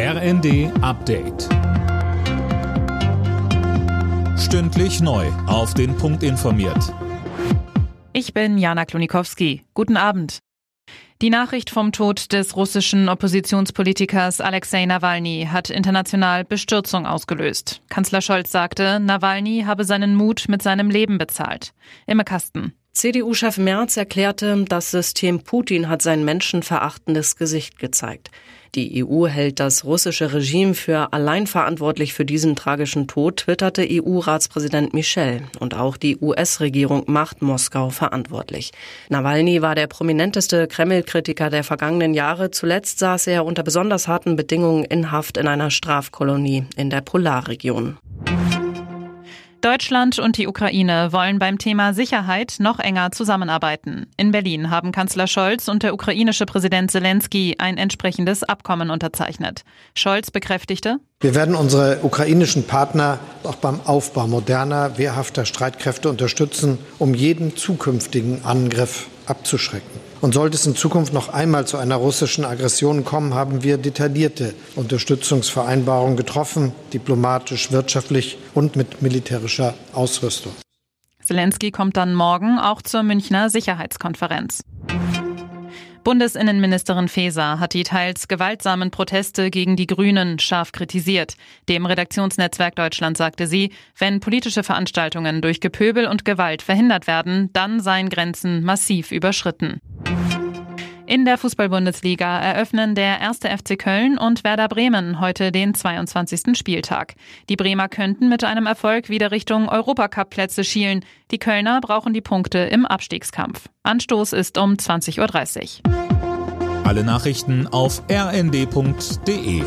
RND Update. Stündlich neu. Auf den Punkt informiert. Ich bin Jana Klonikowski. Guten Abend. Die Nachricht vom Tod des russischen Oppositionspolitikers Alexei Nawalny hat international Bestürzung ausgelöst. Kanzler Scholz sagte, Nawalny habe seinen Mut mit seinem Leben bezahlt. Imme Kasten. CDU-Chef Merz erklärte, das System Putin hat sein menschenverachtendes Gesicht gezeigt. Die EU hält das russische Regime für allein verantwortlich für diesen tragischen Tod, twitterte EU-Ratspräsident Michel. Und auch die US-Regierung macht Moskau verantwortlich. Nawalny war der prominenteste Kreml-Kritiker der vergangenen Jahre. Zuletzt saß er unter besonders harten Bedingungen in Haft in einer Strafkolonie in der Polarregion. Deutschland und die Ukraine wollen beim Thema Sicherheit noch enger zusammenarbeiten. In Berlin haben Kanzler Scholz und der ukrainische Präsident Zelensky ein entsprechendes Abkommen unterzeichnet. Scholz bekräftigte, wir werden unsere ukrainischen Partner auch beim Aufbau moderner, wehrhafter Streitkräfte unterstützen, um jeden zukünftigen Angriff abzuschrecken. Und sollte es in Zukunft noch einmal zu einer russischen Aggression kommen, haben wir detaillierte Unterstützungsvereinbarungen getroffen, diplomatisch, wirtschaftlich und mit militärischer Ausrüstung. Zelensky kommt dann morgen auch zur Münchner Sicherheitskonferenz. Bundesinnenministerin Faeser hat die teils gewaltsamen Proteste gegen die Grünen scharf kritisiert. Dem Redaktionsnetzwerk Deutschland sagte sie, wenn politische Veranstaltungen durch Gepöbel und Gewalt verhindert werden, dann seien Grenzen massiv überschritten. In der Fußball-Bundesliga eröffnen der erste FC Köln und Werder Bremen heute den 22. Spieltag. Die Bremer könnten mit einem Erfolg wieder Richtung Europacup-Plätze schielen. Die Kölner brauchen die Punkte im Abstiegskampf. Anstoß ist um 20.30 Uhr. Alle Nachrichten auf rnd.de